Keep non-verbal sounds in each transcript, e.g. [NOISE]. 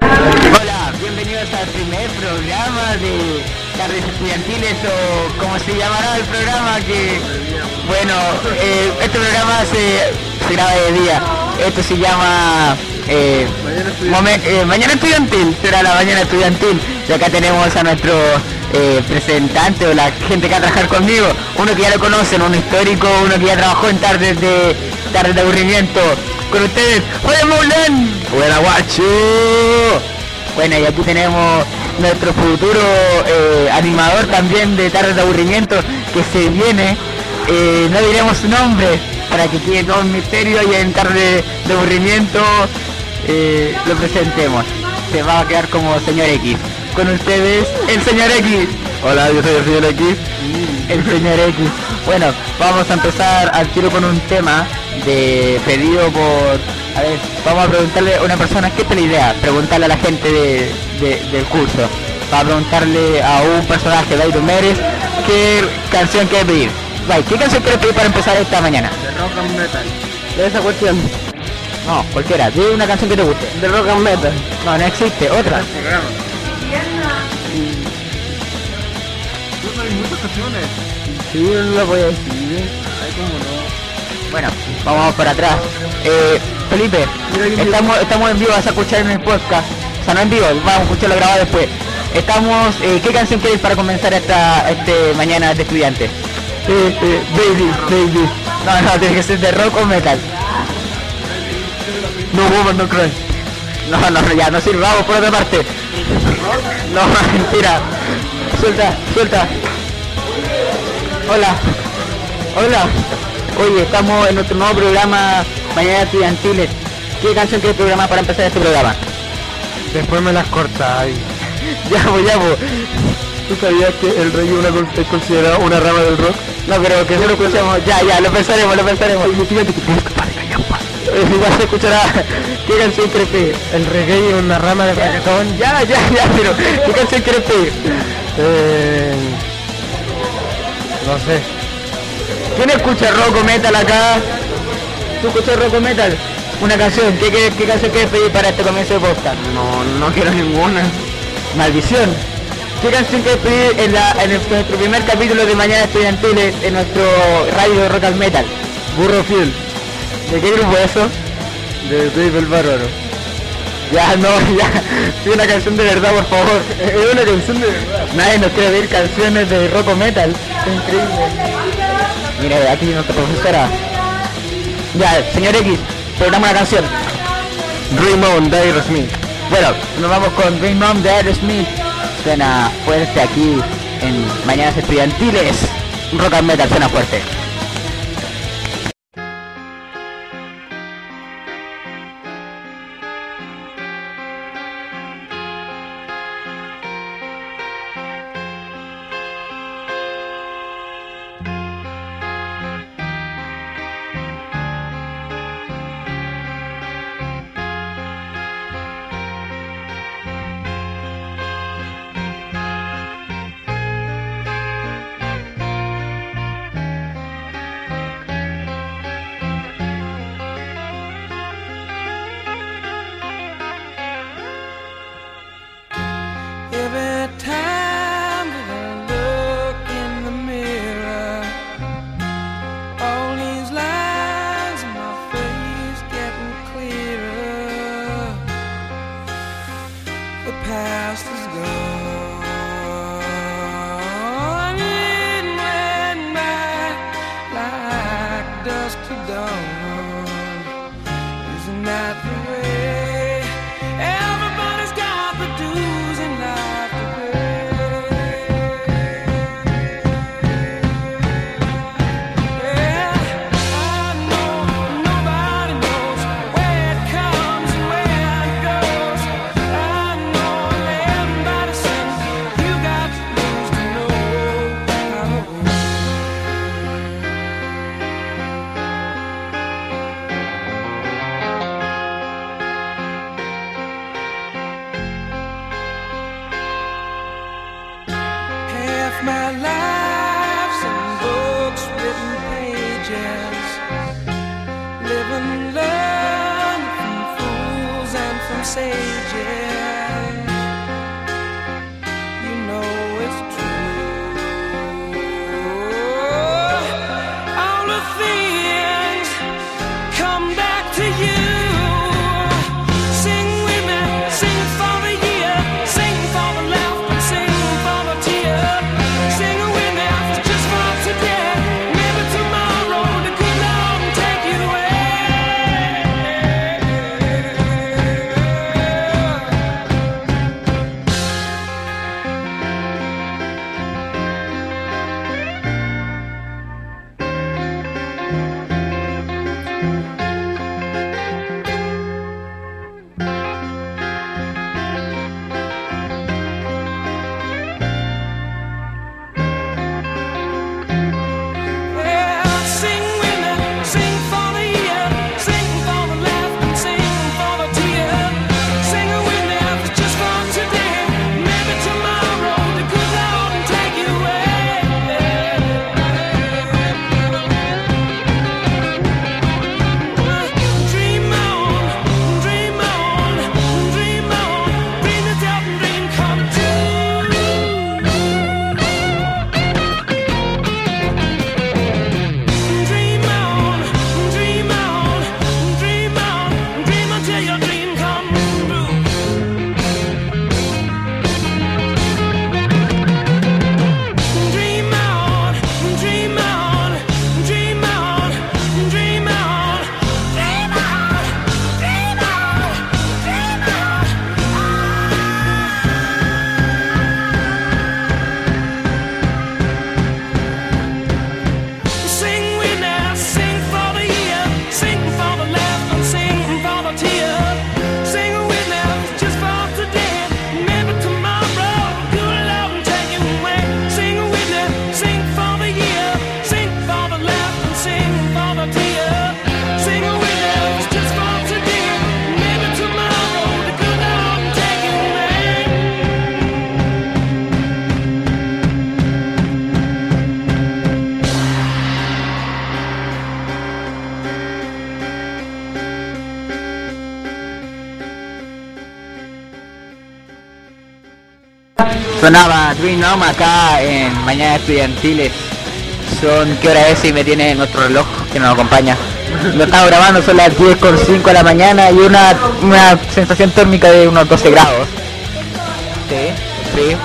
Hola, bienvenidos al primer programa de tardes estudiantiles o como se llamará el programa que, bueno, eh, este programa se, graba de día. Esto se llama eh, eh, mañana, estudiantil, será la mañana estudiantil. Y acá tenemos a nuestro presentante o la gente que va a trabajar conmigo, uno que ya lo conocen, un histórico, uno que ya trabajó en tardes de tardes de aburrimiento, con ustedes, ¡Oye Moulin! ¡Buena guacho! Bueno, y aquí tenemos nuestro futuro eh, animador también de Tardes de Aburrimiento que se viene. Eh, no diremos su nombre para que quede todo un misterio y en Tarde de Aburrimiento eh, lo presentemos. Se va a quedar como señor X. Con ustedes, el señor X. Hola, yo soy el señor X. El señor X. Bueno, vamos a empezar al tiro con un tema de pedido por... A ver, vamos a preguntarle a una persona, ¿qué es la idea? Preguntarle a la gente del curso. Va a preguntarle a un personaje de Iron Mary qué canción quiere pedir. ¿qué canción quiere pedir para empezar esta mañana? De rock and metal. De esa cuestión. No, cualquiera. Dime una canción que te guste. De rock and metal. No, no existe. Otra. hay muchas canciones. Sí, no lo voy a decir. Ay, cómo no. Bueno, vamos para atrás. Eh, Felipe, estamos, estamos en vivo, vas a escuchar en el podcast. O sea, no en vivo, vamos a escucharlo grabado después. Estamos, eh, ¿qué canción quieres para comenzar esta este mañana de estudiante? Eh, eh, baby, baby. No, no, tiene que ser de rock o metal. No, woman, no cry. No, no, ya, no sirve, vamos por otra parte. No, mentira. Suelta, suelta. Hola. Hola. Oye, estamos en nuestro nuevo programa Mañana Estudiantiles. ¿Qué canción quieres programa para empezar este programa? Después me las corta ahí. [LAUGHS] ya, pues, ya, pues. ¿Tú sabías que el rey una, es considerado una rama del rock? No, pero que no lo escuchamos. Ya, ya, lo pensaremos, lo pensaremos. [LAUGHS] Igual se escuchará. ¿Qué canción pedir? El reggae es una rama del reggaetón. Ya, ya, ya, pero ¿qué canción pedir? Eh, no sé. ¿Quién escucha rock metal acá? ¿Tú escuchas rock metal? Una canción, ¿qué, qué, canción quieres pedir para este comienzo de podcast? No, no quiero ninguna. Maldición. ¿Qué canción quieres pedir en, la, en, nuestro primer capítulo de Mañana Estudiantiles en nuestro radio de rock and metal? Burro Fiel. ¿De qué grupo es eso? De Dave el Bárbaro. Ya, no, [LAUGHS] ya. Sí, una canción de verdad, por favor. Es una canción de verdad. Nadie nos quiere ver canciones de rock o metal. Es increíble. Mira, aquí nuestra profesora. Ya, señor X, programa una canción. Dream On de Aerosmith. Bueno, nos vamos con Dream On de Aerosmith. Suena fuerte aquí en Mañanas Estudiantiles. Rock and metal suena fuerte. Sonaba Dream On acá en Mañana Estudiantiles. Son, ¿qué hora es? Y me tiene nuestro reloj que nos acompaña. Lo estamos grabando, son las 10 con 5 de la mañana y una, una sensación térmica de unos 12 grados. Sí, sí.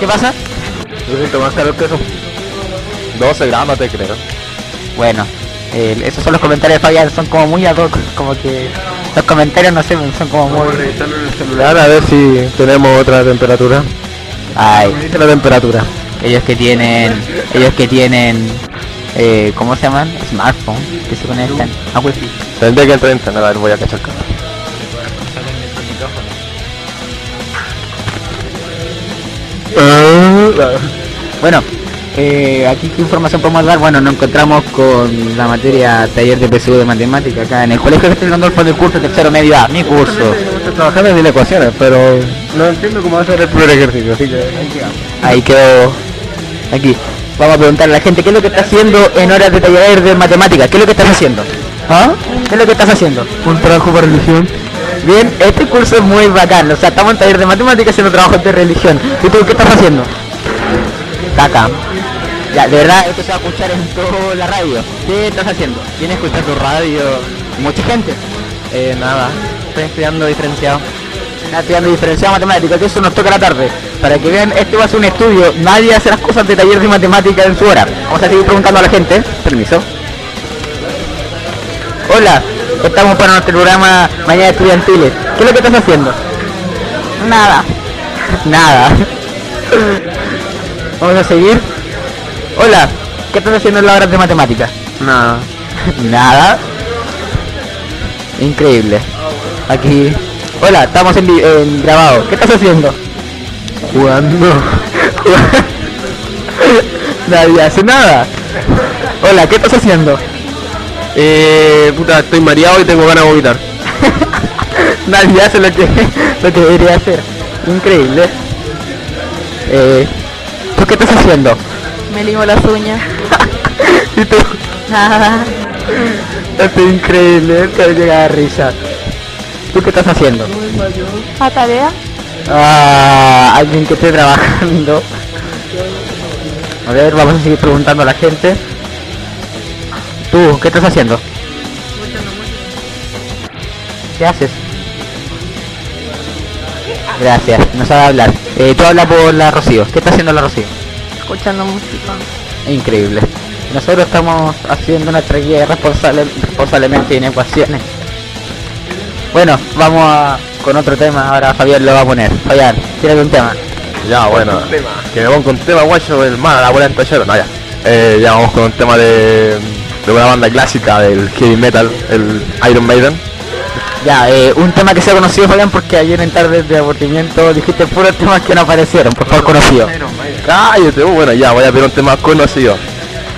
¿Qué pasa? Yo siento más calor que eso. 12 grados, te creo. Bueno, eh, esos son los comentarios de Fabián, son como muy ad hoc, como que los comentarios no sé, son como muy... Vamos a revisarlo en el celular a ver si tenemos otra temperatura. Ay, Dice la temperatura. ellos que tienen, ellos que tienen, eh, ¿cómo se llaman? Smartphone, que se conectan a wifi. Tendré que entrar en internet, a ver, voy a cachar. Ah, Bueno, eh, aquí qué información podemos dar. Bueno, nos encontramos con la materia taller de PSU de matemática acá en el colegio de Randolfo del curso tercero medio A, mi curso. Estoy trabajando en ecuaciones, pero no entiendo cómo va a ser el primer ejercicio, así que Ahí quedó. Aquí. Vamos a preguntarle a la gente qué es lo que está haciendo en horas de taller de matemática. ¿Qué es lo que estás haciendo? ¿Ah? ¿Qué es lo que estás haciendo? un trabajo para religión. Bien, este curso es muy bacán. O sea, estamos en taller de matemática haciendo trabajos de religión. ¿Y tú qué estás haciendo? Caca. Ya, de verdad, esto se va a escuchar en toda la radio. ¿Qué estás haciendo? ¿Tienes escuchando radio? ¿Mucha gente? Eh, nada, estoy estudiando diferenciado. Está estudiando diferenciado matemática, que eso nos toca la tarde. Para que vean, este va a ser un estudio. Nadie hace las cosas de taller de matemática en su hora. Vamos a seguir preguntando a la gente. Permiso. Hola, estamos para nuestro programa Mañana Estudiantiles. ¿Qué es lo que estás haciendo? Nada. Nada. [LAUGHS] Vamos a seguir. Hola, ¿qué estás haciendo en la hora de matemática? Nada. [LAUGHS] Nada. Increíble. Aquí. Hola, estamos en grabado. ¿Qué estás haciendo? Jugando. [LAUGHS] Nadie hace nada. Hola, ¿qué estás haciendo? Eh, puta, estoy mareado y tengo ganas de vomitar. [LAUGHS] Nadie hace lo que, lo que debería hacer. Increíble. Eh, ¿Tú qué estás haciendo? Me limo las uñas. [LAUGHS] ¿Y tú? Nada. Esto es increíble, me llega a risa. ¿Tú qué estás haciendo? ¿A tarea? Ah, alguien que esté trabajando. A ver, vamos a seguir preguntando a la gente. ¿Tú qué estás haciendo? ¿Qué haces? Gracias, no sabe hablar. Eh, tú hablas por la Rocío. ¿Qué está haciendo la Rocío? Escuchando música. Increíble. Nosotros estamos haciendo nuestra guía responsable, responsablemente en ecuaciones. Bueno, vamos a, con otro tema. Ahora Fabián lo va a poner. Fabián, tírate un tema. Ya, bueno, que me pongo un tema guacho el mal, la en tachero, no ya. Eh, ya vamos con un tema de, de una banda clásica del heavy metal, el Iron Maiden. Ya, eh, un tema que se ha conocido, Fabián, porque ayer en tarde de abortimiento dijiste puros temas que no aparecieron, por favor conocido. Cállate, bueno, ya voy a pedir un tema conocido.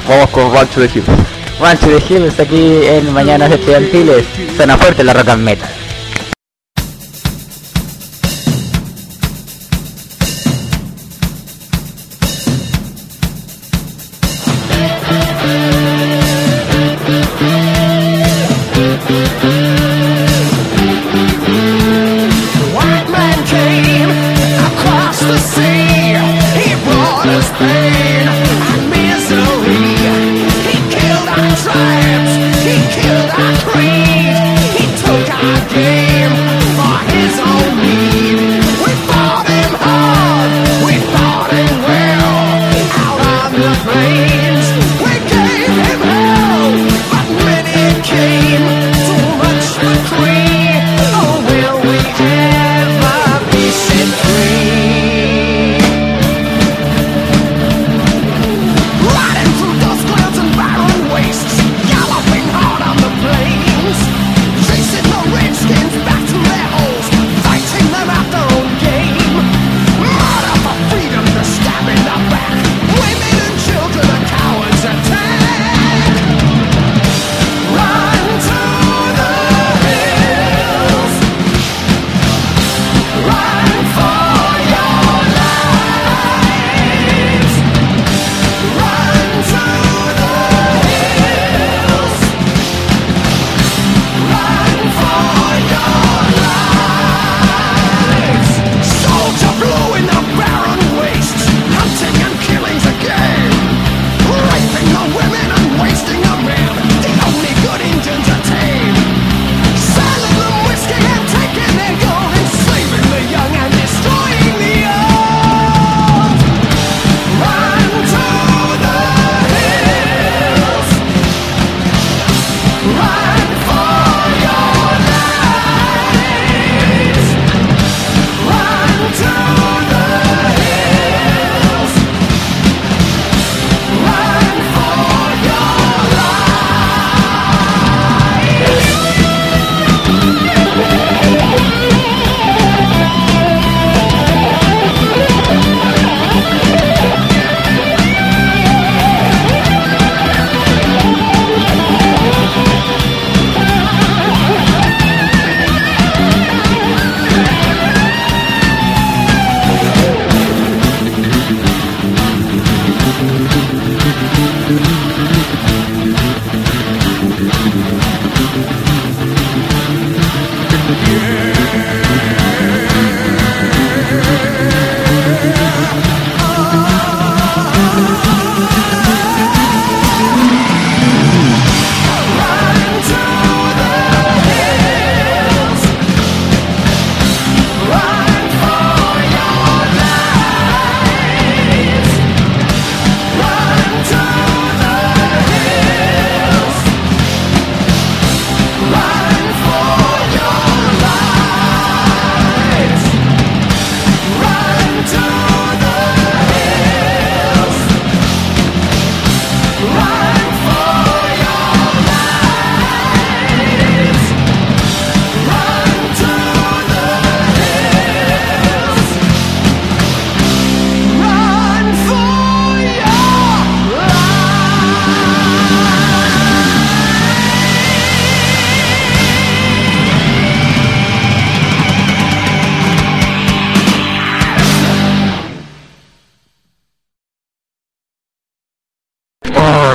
Vamos con Rancho de Hills. Rancho de Hills aquí en Mañanas Estudiantiles. Suena fuerte la rock and metal.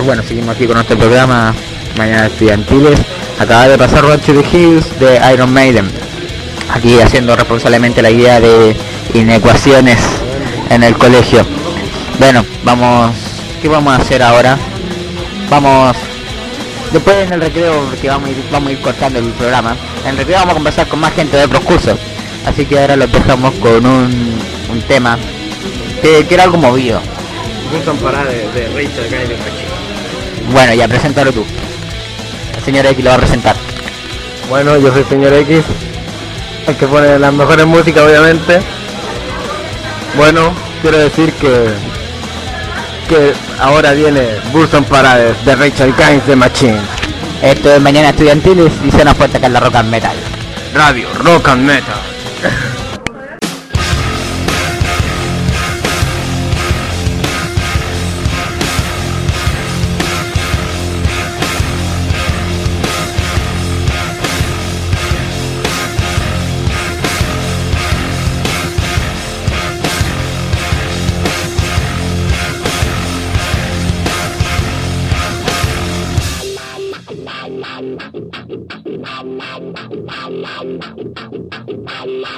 Bueno, seguimos aquí con nuestro programa Mañana Estudiantiles. Acaba de pasar Road to the Hills de Iron Maiden. Aquí haciendo responsablemente la guía de inecuaciones en el colegio. Bueno, vamos. ¿Qué vamos a hacer ahora? Vamos. Después en el recreo, porque vamos a ir, a ir cortando el programa. En el recreo vamos a conversar con más gente de otros cursos. Así que ahora los dejamos con un, un tema que, era algo movido. De Rachel de Machine. Bueno, ya preséntalo tú. El señor X lo va a presentar. Bueno, yo soy señor X, el que pone las mejores músicas obviamente. Bueno, quiero decir que que ahora viene Wilson Parade de Rachel Guy de Machine. Esto es Mañana Estudiantiles y se nos puede en la Rock and Metal. Radio Rock and Metal. [LAUGHS]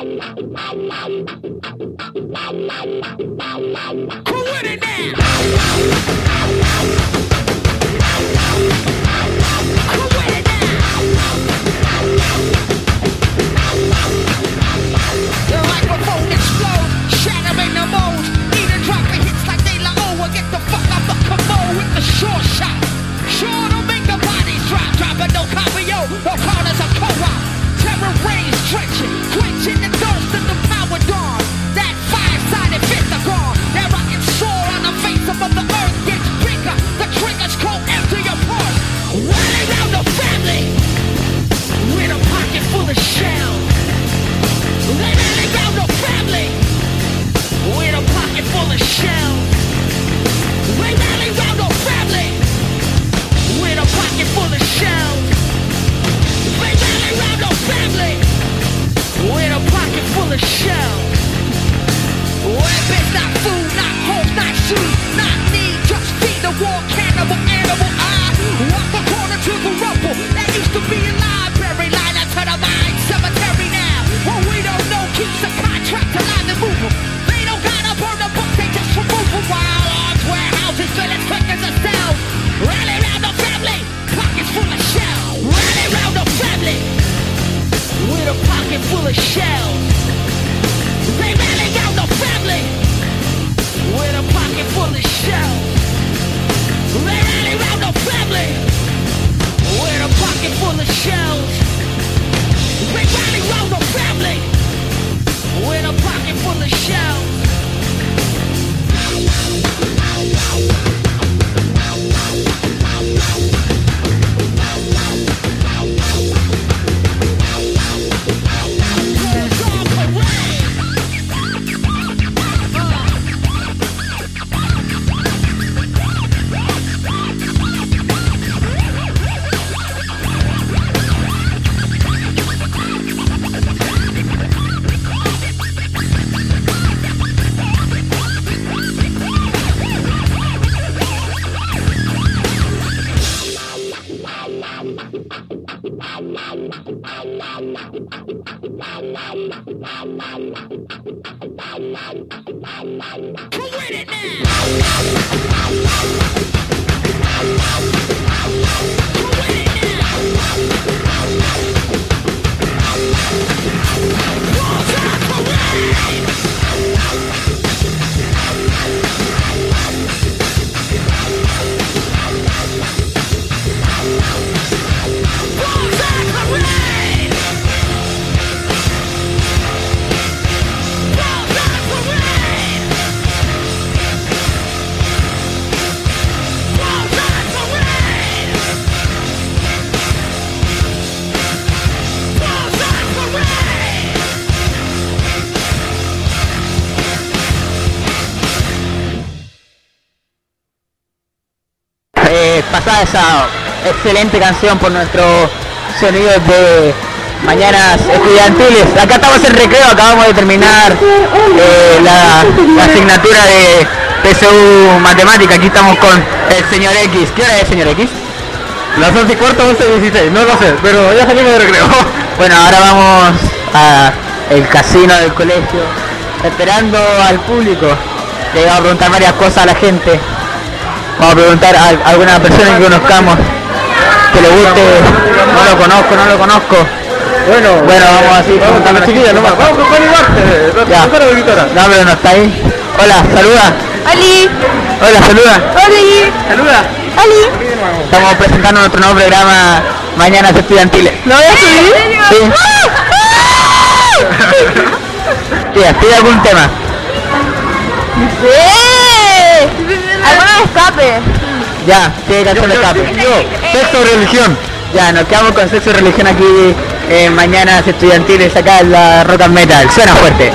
The Who with it now? Esa excelente canción por nuestros sonidos de mañanas estudiantiles. Acá estamos en recreo, acabamos de terminar eh, la, la asignatura de PSU Matemática. Aquí estamos con el señor X. ¿Qué hora es, señor X? Las 11 y cuarto, 11 y 16, no lo sé, pero ya salimos de recreo. [LAUGHS] Bueno, ahora vamos a el casino del colegio, esperando al público. Le vamos a preguntar varias cosas a la gente. Vamos a preguntar a alguna persona que conozcamos que le guste. No lo conozco, no lo conozco. Bueno, Bueno, vamos así vamos con la la chiquilla nomás. Vamos con Fanny Duarte. No, pero no está ahí. Hola, saluda. ¡Ali! Hola, saluda. ¡Ali! Saluda. ¡Ali! Estamos presentando nuestro nuevo programa Mañanas Estudiantiles. ¿Lo voy a subir? Sí. Tía, pide algún tema. ¡Sí! ¿Alguno escape? Ya, tiene canción de escape. Sexo religión. Ya, nos quedamos con sexo y religión aquí en Mañanas Estudiantiles acá en la Rock and Metal. Suena fuerte.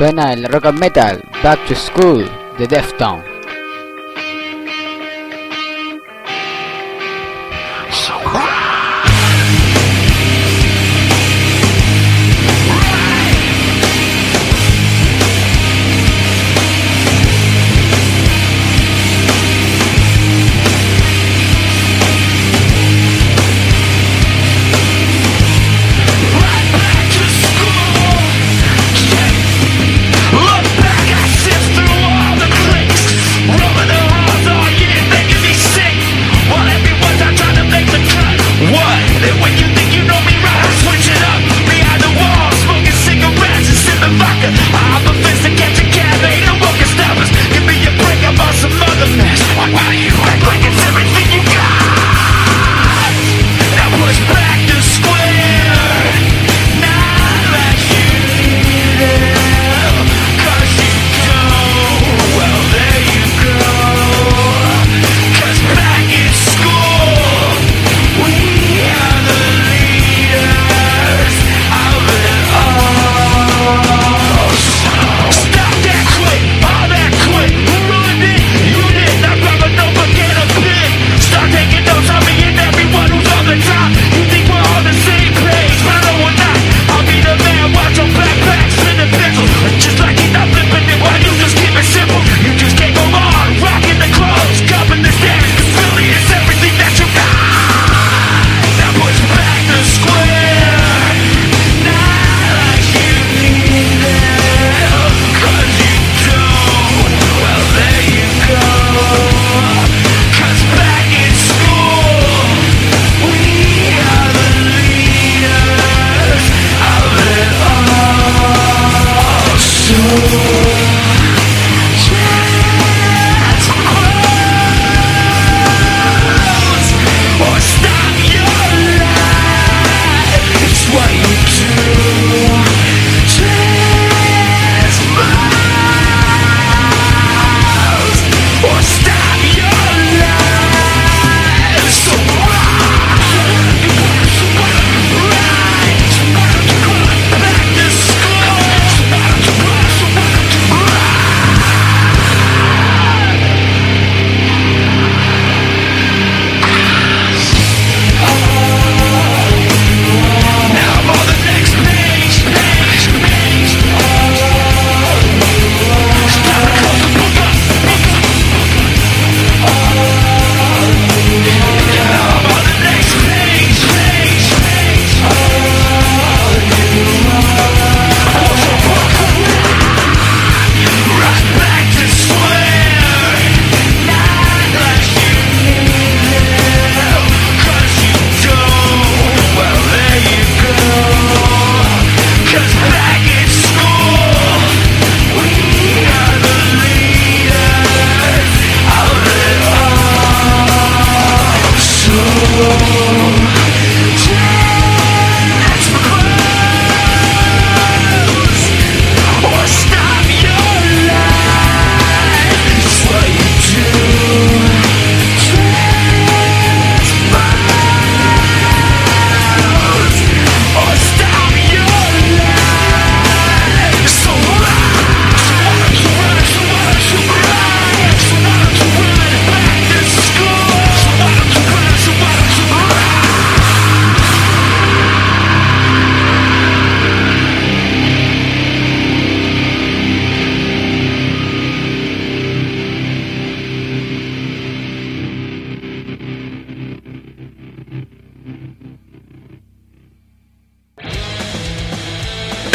Suena el rock and metal Back to School de Deftones.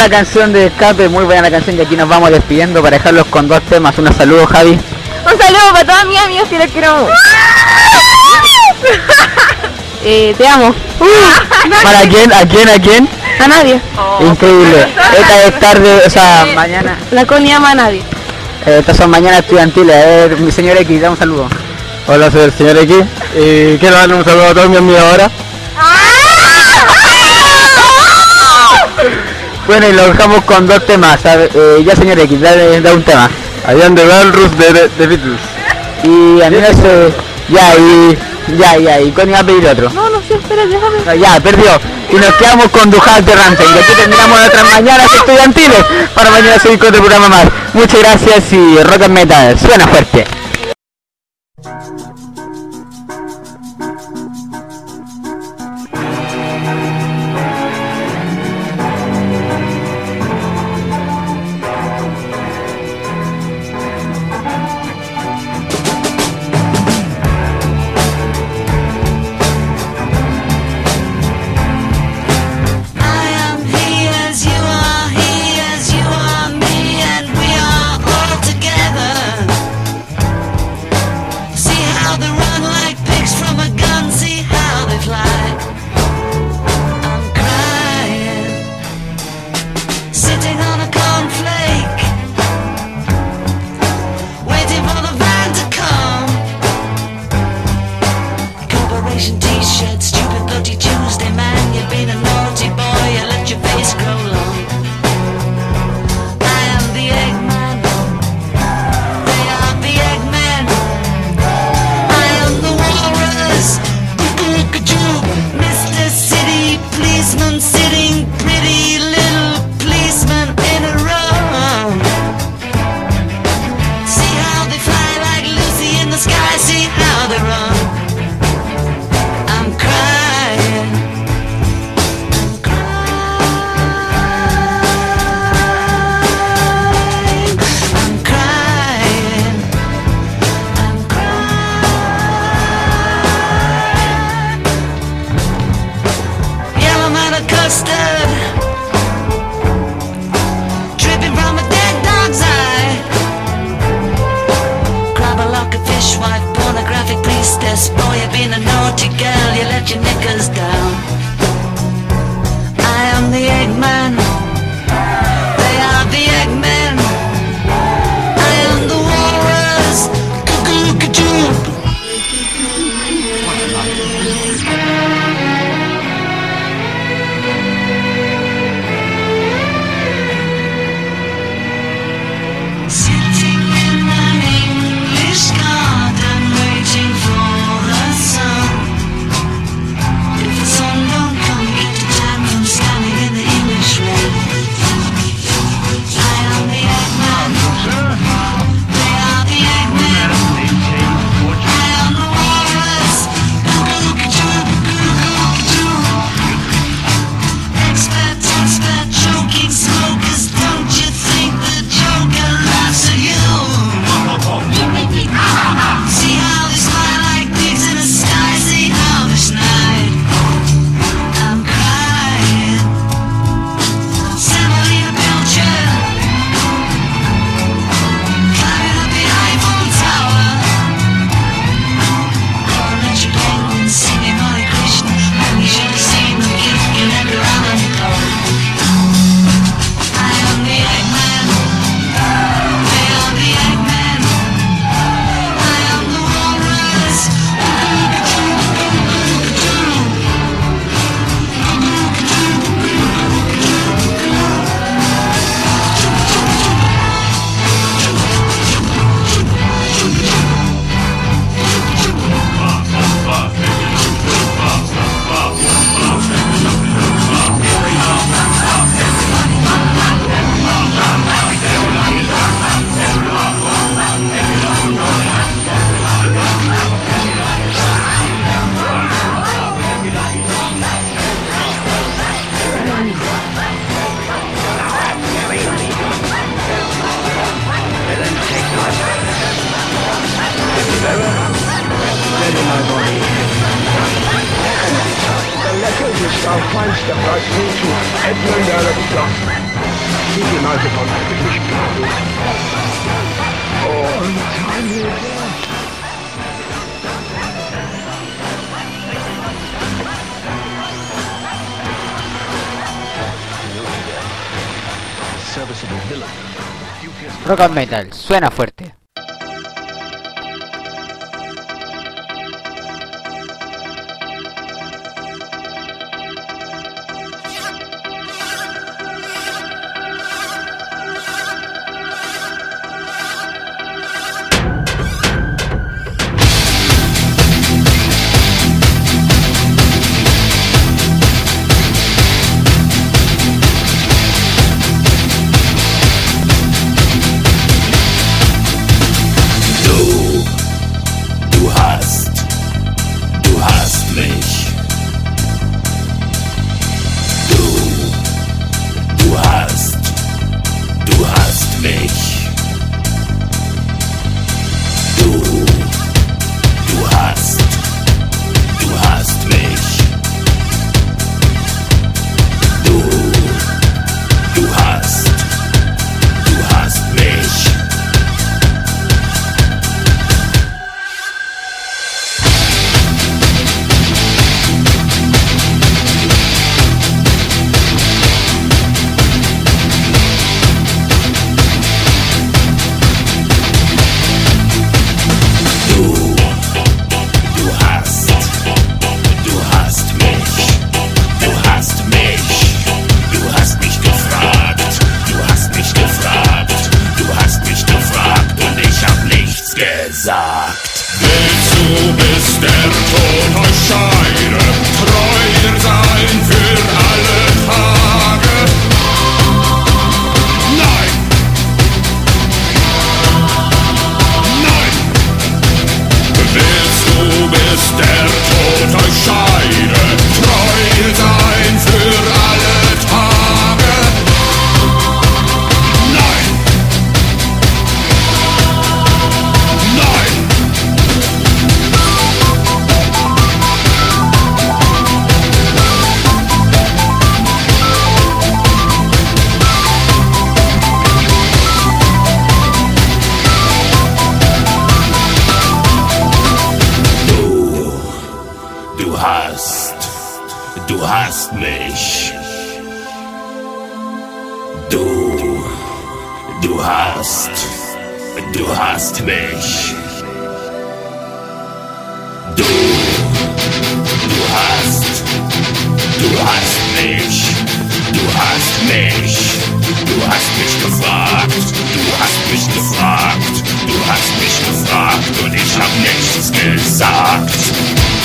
Esta canción de escape, muy buena la canción que aquí nos vamos despidiendo para dejarlos con dos temas. Un saludo Javi. Un saludo para todos mis amigos que los quiero. [LAUGHS] eh, te amo. ¿Para quién? ¿A quién? ¿A quién? A nadie. Increíble. Esta es tarde, o sea, mañana. La Connie ama a nadie. eh, estas son mañanas estudiantiles. A ver, mi señor X, da un saludo. Hola, soy el señor X y quiero darle un saludo a todos mis amigos ahora. Bueno, y lo dejamos con dos temas. Eh, ya señor X, da, da un tema. Allá de Valrus de, de, de Beatles. Y a mí no sé. Ya, y. Ya, ya, y Connie va a pedir otro. No, no sé, espera, déjame. Ya, perdió. Y nos quedamos con Dujal de Rancen. Y aquí terminamos nuestras mañanas estudiantiles. Para mañana seguir con otro programa más. Muchas gracias y rock and metal. Suena fuerte. rock metal, suena fuerte. gesagt. Willst du bis der Tod erscheinen? Du hast mich gefragt, du hast mich gefragt und ich hab nichts gesagt.